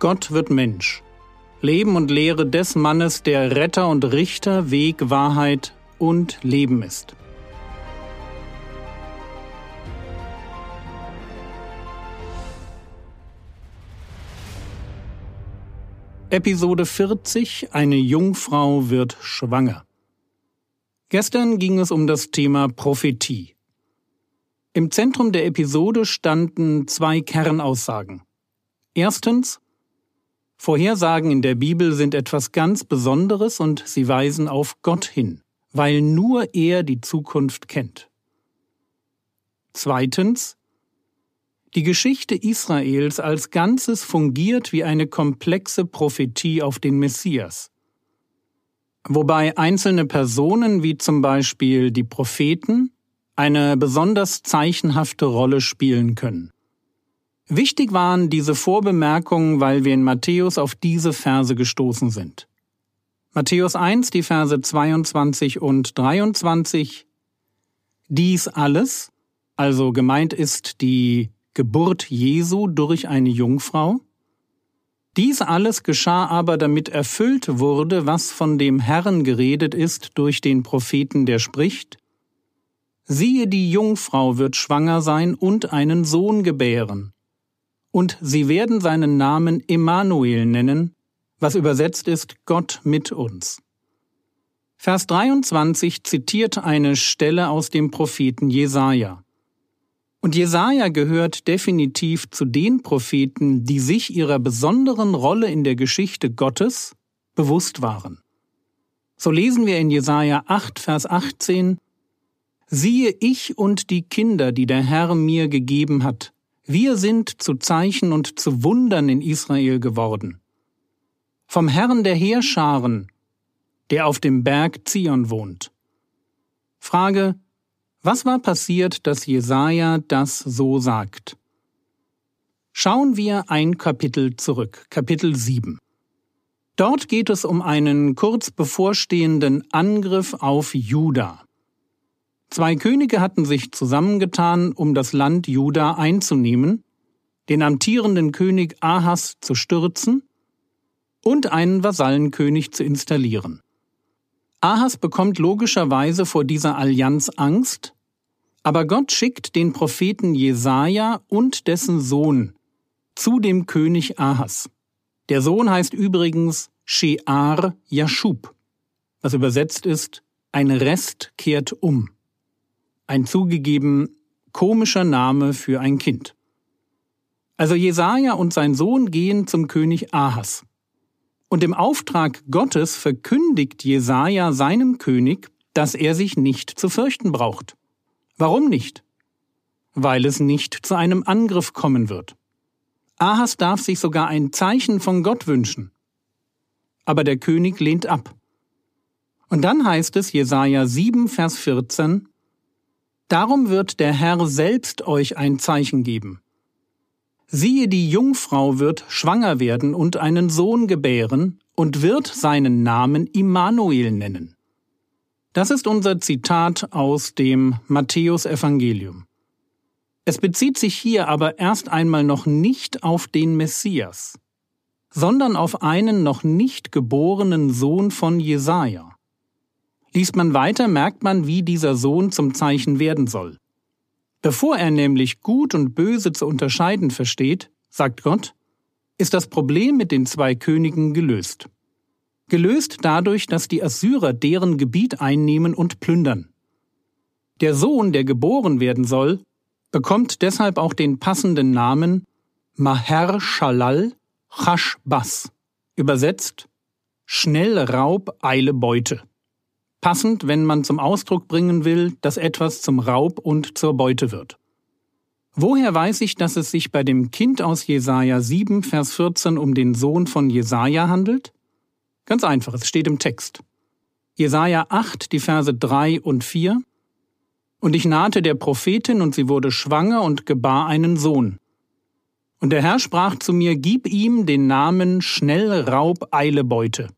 Gott wird Mensch. Leben und Lehre des Mannes, der Retter und Richter, Weg, Wahrheit und Leben ist. Episode 40 Eine Jungfrau wird schwanger. Gestern ging es um das Thema Prophetie. Im Zentrum der Episode standen zwei Kernaussagen. Erstens, Vorhersagen in der Bibel sind etwas ganz Besonderes und sie weisen auf Gott hin, weil nur er die Zukunft kennt. Zweitens, die Geschichte Israels als Ganzes fungiert wie eine komplexe Prophetie auf den Messias, wobei einzelne Personen wie zum Beispiel die Propheten eine besonders zeichenhafte Rolle spielen können. Wichtig waren diese Vorbemerkungen, weil wir in Matthäus auf diese Verse gestoßen sind. Matthäus 1, die Verse 22 und 23. Dies alles, also gemeint ist die Geburt Jesu durch eine Jungfrau. Dies alles geschah aber, damit erfüllt wurde, was von dem Herrn geredet ist durch den Propheten, der spricht, Siehe, die Jungfrau wird schwanger sein und einen Sohn gebären und sie werden seinen Namen Emmanuel nennen, was übersetzt ist Gott mit uns. Vers 23 zitiert eine Stelle aus dem Propheten Jesaja. Und Jesaja gehört definitiv zu den Propheten, die sich ihrer besonderen Rolle in der Geschichte Gottes bewusst waren. So lesen wir in Jesaja 8, Vers 18, Siehe ich und die Kinder, die der Herr mir gegeben hat, wir sind zu Zeichen und zu Wundern in Israel geworden. Vom Herrn der Heerscharen, der auf dem Berg Zion wohnt. Frage, was war passiert, dass Jesaja das so sagt? Schauen wir ein Kapitel zurück, Kapitel 7. Dort geht es um einen kurz bevorstehenden Angriff auf Juda. Zwei Könige hatten sich zusammengetan, um das Land Juda einzunehmen, den amtierenden König Ahas zu stürzen und einen Vasallenkönig zu installieren. Ahas bekommt logischerweise vor dieser Allianz Angst, aber Gott schickt den Propheten Jesaja und dessen Sohn zu dem König Ahas. Der Sohn heißt übrigens Shear Yashub, was übersetzt ist, ein Rest kehrt um ein zugegeben komischer Name für ein Kind. Also Jesaja und sein Sohn gehen zum König Ahas. Und im Auftrag Gottes verkündigt Jesaja seinem König, dass er sich nicht zu fürchten braucht. Warum nicht? Weil es nicht zu einem Angriff kommen wird. Ahas darf sich sogar ein Zeichen von Gott wünschen. Aber der König lehnt ab. Und dann heißt es Jesaja 7, Vers 14, Darum wird der Herr selbst euch ein Zeichen geben. Siehe, die Jungfrau wird schwanger werden und einen Sohn gebären und wird seinen Namen Immanuel nennen. Das ist unser Zitat aus dem Matthäusevangelium. Es bezieht sich hier aber erst einmal noch nicht auf den Messias, sondern auf einen noch nicht geborenen Sohn von Jesaja. Liest man weiter, merkt man, wie dieser Sohn zum Zeichen werden soll. Bevor er nämlich Gut und Böse zu unterscheiden versteht, sagt Gott, ist das Problem mit den zwei Königen gelöst. Gelöst dadurch, dass die Assyrer deren Gebiet einnehmen und plündern. Der Sohn, der geboren werden soll, bekommt deshalb auch den passenden Namen Maher Shalal Chashbas, übersetzt Schnell Raub, Eile Beute passend, wenn man zum Ausdruck bringen will, dass etwas zum Raub und zur Beute wird. Woher weiß ich, dass es sich bei dem Kind aus Jesaja 7, Vers 14 um den Sohn von Jesaja handelt? Ganz einfach, es steht im Text. Jesaja 8, die Verse 3 und 4. Und ich nahte der Prophetin, und sie wurde schwanger und gebar einen Sohn. Und der Herr sprach zu mir, Gib ihm den Namen Schnell Raub Eile Beute.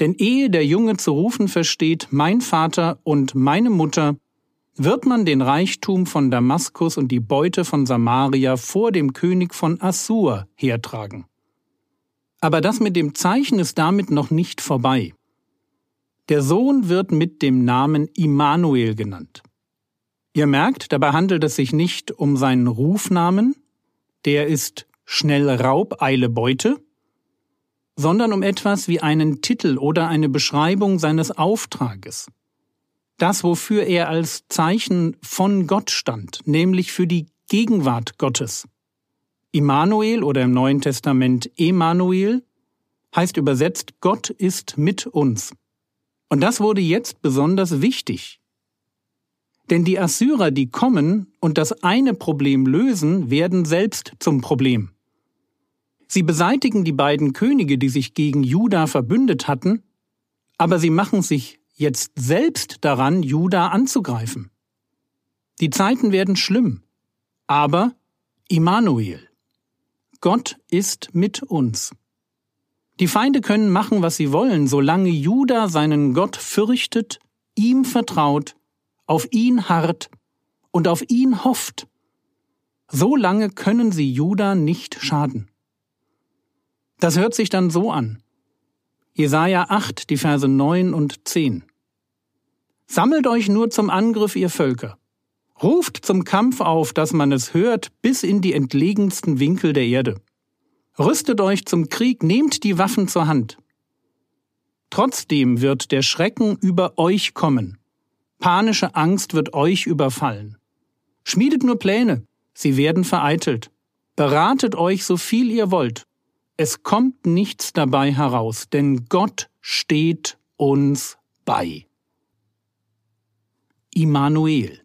Denn ehe der Junge zu rufen versteht, mein Vater und meine Mutter, wird man den Reichtum von Damaskus und die Beute von Samaria vor dem König von Assur hertragen. Aber das mit dem Zeichen ist damit noch nicht vorbei. Der Sohn wird mit dem Namen Immanuel genannt. Ihr merkt, dabei handelt es sich nicht um seinen Rufnamen, der ist schnell Raub, Eile Beute, sondern um etwas wie einen Titel oder eine Beschreibung seines Auftrages. Das, wofür er als Zeichen von Gott stand, nämlich für die Gegenwart Gottes. Immanuel oder im Neuen Testament Emanuel heißt übersetzt Gott ist mit uns. Und das wurde jetzt besonders wichtig. Denn die Assyrer, die kommen und das eine Problem lösen, werden selbst zum Problem. Sie beseitigen die beiden Könige, die sich gegen Juda verbündet hatten, aber sie machen sich jetzt selbst daran, Juda anzugreifen. Die Zeiten werden schlimm, aber Immanuel. Gott ist mit uns. Die Feinde können machen, was sie wollen, solange Juda seinen Gott fürchtet, ihm vertraut, auf ihn harrt und auf ihn hofft. So lange können sie Juda nicht schaden. Das hört sich dann so an. Jesaja 8, die Verse 9 und 10. Sammelt euch nur zum Angriff, ihr Völker. Ruft zum Kampf auf, dass man es hört, bis in die entlegensten Winkel der Erde. Rüstet euch zum Krieg, nehmt die Waffen zur Hand. Trotzdem wird der Schrecken über euch kommen. Panische Angst wird euch überfallen. Schmiedet nur Pläne, sie werden vereitelt. Beratet euch so viel ihr wollt. Es kommt nichts dabei heraus, denn Gott steht uns bei. Immanuel.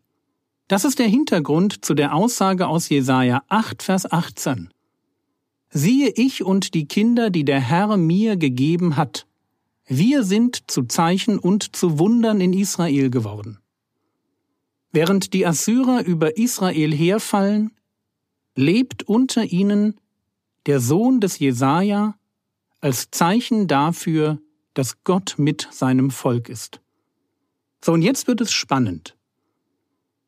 Das ist der Hintergrund zu der Aussage aus Jesaja 8, Vers 18. Siehe ich und die Kinder, die der Herr mir gegeben hat. Wir sind zu Zeichen und zu Wundern in Israel geworden. Während die Assyrer über Israel herfallen, lebt unter ihnen der Sohn des Jesaja als Zeichen dafür, dass Gott mit seinem Volk ist. So, und jetzt wird es spannend.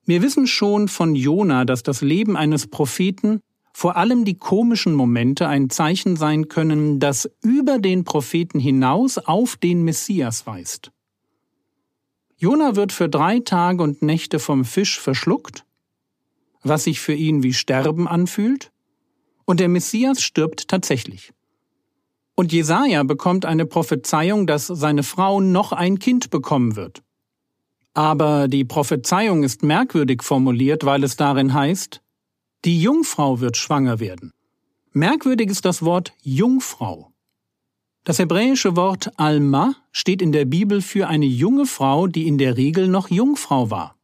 Wir wissen schon von Jona, dass das Leben eines Propheten, vor allem die komischen Momente, ein Zeichen sein können, das über den Propheten hinaus auf den Messias weist. Jona wird für drei Tage und Nächte vom Fisch verschluckt, was sich für ihn wie Sterben anfühlt, und der Messias stirbt tatsächlich. Und Jesaja bekommt eine Prophezeiung, dass seine Frau noch ein Kind bekommen wird. Aber die Prophezeiung ist merkwürdig formuliert, weil es darin heißt, die Jungfrau wird schwanger werden. Merkwürdig ist das Wort Jungfrau. Das hebräische Wort Alma steht in der Bibel für eine junge Frau, die in der Regel noch Jungfrau war.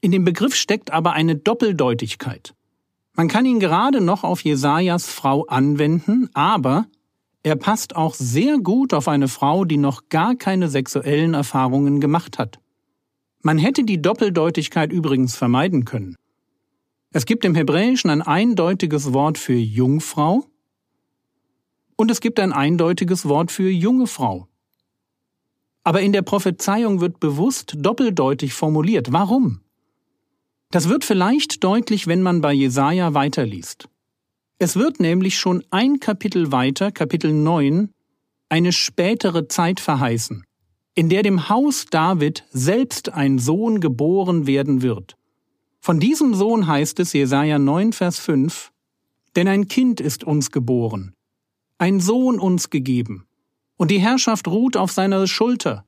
In dem Begriff steckt aber eine Doppeldeutigkeit. Man kann ihn gerade noch auf Jesajas Frau anwenden, aber er passt auch sehr gut auf eine Frau, die noch gar keine sexuellen Erfahrungen gemacht hat. Man hätte die Doppeldeutigkeit übrigens vermeiden können. Es gibt im Hebräischen ein eindeutiges Wort für Jungfrau und es gibt ein eindeutiges Wort für junge Frau. Aber in der Prophezeiung wird bewusst doppeldeutig formuliert. Warum? Das wird vielleicht deutlich, wenn man bei Jesaja weiterliest. Es wird nämlich schon ein Kapitel weiter, Kapitel 9, eine spätere Zeit verheißen in der dem Haus David selbst ein Sohn geboren werden wird. Von diesem Sohn heißt es Jesaja 9, Vers 5, denn ein Kind ist uns geboren, ein Sohn uns gegeben, und die Herrschaft ruht auf seiner Schulter,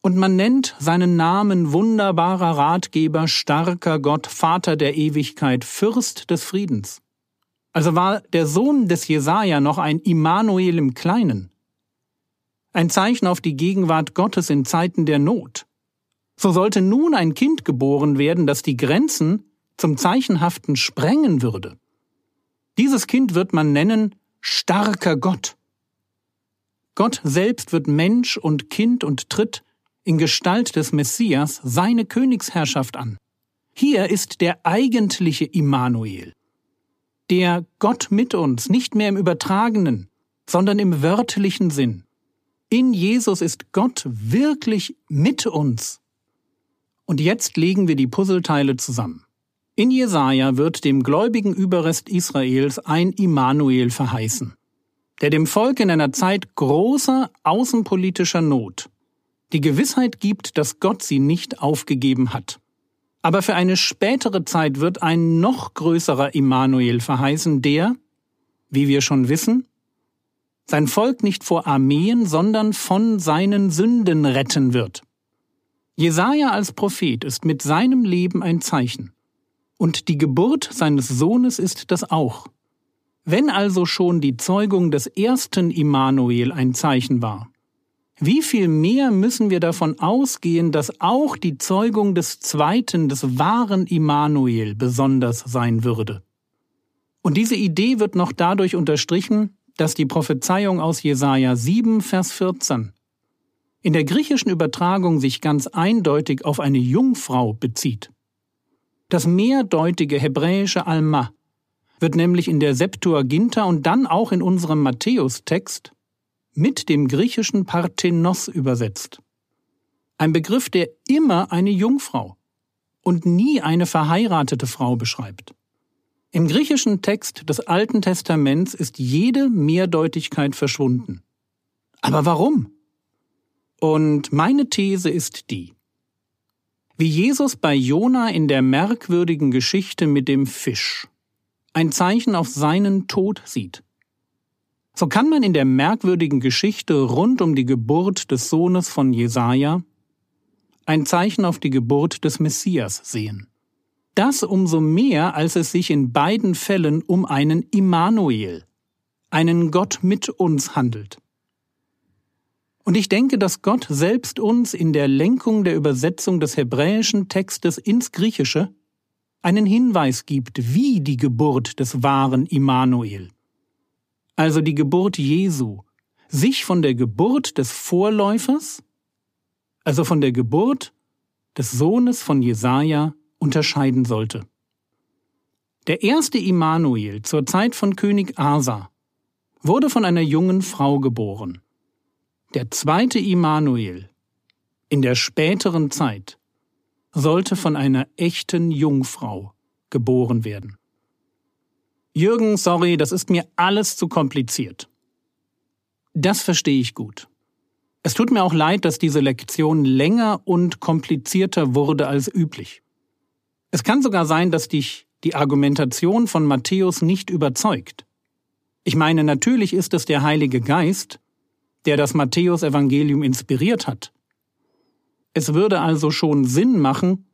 und man nennt seinen Namen wunderbarer Ratgeber, starker Gott, Vater der Ewigkeit, Fürst des Friedens. Also war der Sohn des Jesaja noch ein Immanuel im Kleinen ein Zeichen auf die Gegenwart Gottes in Zeiten der Not. So sollte nun ein Kind geboren werden, das die Grenzen zum Zeichenhaften sprengen würde. Dieses Kind wird man nennen starker Gott. Gott selbst wird Mensch und Kind und tritt in Gestalt des Messias seine Königsherrschaft an. Hier ist der eigentliche Immanuel. Der Gott mit uns, nicht mehr im übertragenen, sondern im wörtlichen Sinn. In Jesus ist Gott wirklich mit uns. Und jetzt legen wir die Puzzleteile zusammen. In Jesaja wird dem gläubigen Überrest Israels ein Immanuel verheißen. der dem Volk in einer Zeit großer außenpolitischer Not die Gewissheit gibt, dass Gott sie nicht aufgegeben hat. Aber für eine spätere Zeit wird ein noch größerer Immanuel verheißen, der, wie wir schon wissen, sein Volk nicht vor Armeen, sondern von seinen Sünden retten wird. Jesaja als Prophet ist mit seinem Leben ein Zeichen. Und die Geburt seines Sohnes ist das auch. Wenn also schon die Zeugung des ersten Immanuel ein Zeichen war, wie viel mehr müssen wir davon ausgehen, dass auch die Zeugung des zweiten, des wahren Immanuel besonders sein würde? Und diese Idee wird noch dadurch unterstrichen, dass die Prophezeiung aus Jesaja 7, Vers 14 in der griechischen Übertragung sich ganz eindeutig auf eine Jungfrau bezieht. Das mehrdeutige hebräische Alma wird nämlich in der Septuaginta und dann auch in unserem Matthäus-Text mit dem griechischen Parthenos übersetzt. Ein Begriff, der immer eine Jungfrau und nie eine verheiratete Frau beschreibt. Im griechischen Text des Alten Testaments ist jede Mehrdeutigkeit verschwunden. Aber warum? Und meine These ist die. Wie Jesus bei Jona in der merkwürdigen Geschichte mit dem Fisch ein Zeichen auf seinen Tod sieht, so kann man in der merkwürdigen Geschichte rund um die Geburt des Sohnes von Jesaja ein Zeichen auf die Geburt des Messias sehen. Das umso mehr, als es sich in beiden Fällen um einen Immanuel, einen Gott mit uns handelt. Und ich denke, dass Gott selbst uns in der Lenkung der Übersetzung des hebräischen Textes ins Griechische einen Hinweis gibt, wie die Geburt des wahren Immanuel also die Geburt Jesu, sich von der Geburt des Vorläufers, also von der Geburt des Sohnes von Jesaja, unterscheiden sollte. Der erste Immanuel zur Zeit von König Asa wurde von einer jungen Frau geboren. Der zweite Immanuel in der späteren Zeit sollte von einer echten Jungfrau geboren werden. Jürgen, sorry, das ist mir alles zu kompliziert. Das verstehe ich gut. Es tut mir auch leid, dass diese Lektion länger und komplizierter wurde als üblich. Es kann sogar sein, dass dich die Argumentation von Matthäus nicht überzeugt. Ich meine, natürlich ist es der Heilige Geist, der das Matthäus-Evangelium inspiriert hat. Es würde also schon Sinn machen,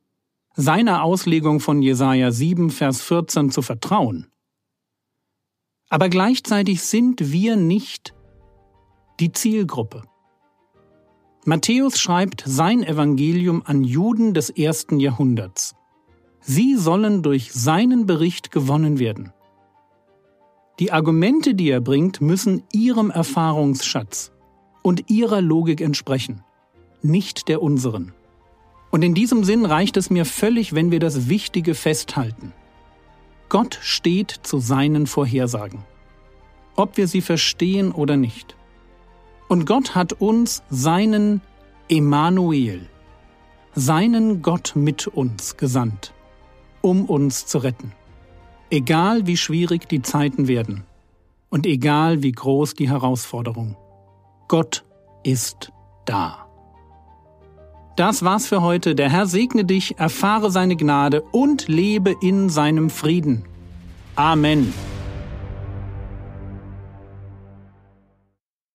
seiner Auslegung von Jesaja 7, Vers 14 zu vertrauen. Aber gleichzeitig sind wir nicht die Zielgruppe. Matthäus schreibt sein Evangelium an Juden des ersten Jahrhunderts. Sie sollen durch seinen Bericht gewonnen werden. Die Argumente, die er bringt, müssen ihrem Erfahrungsschatz und ihrer Logik entsprechen, nicht der unseren. Und in diesem Sinn reicht es mir völlig, wenn wir das Wichtige festhalten. Gott steht zu seinen Vorhersagen, ob wir sie verstehen oder nicht. Und Gott hat uns seinen Emanuel, seinen Gott mit uns gesandt, um uns zu retten. Egal wie schwierig die Zeiten werden und egal wie groß die Herausforderung, Gott ist da. Das war's für heute. Der Herr segne dich, erfahre seine Gnade und lebe in seinem Frieden. Amen.